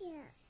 Yeah.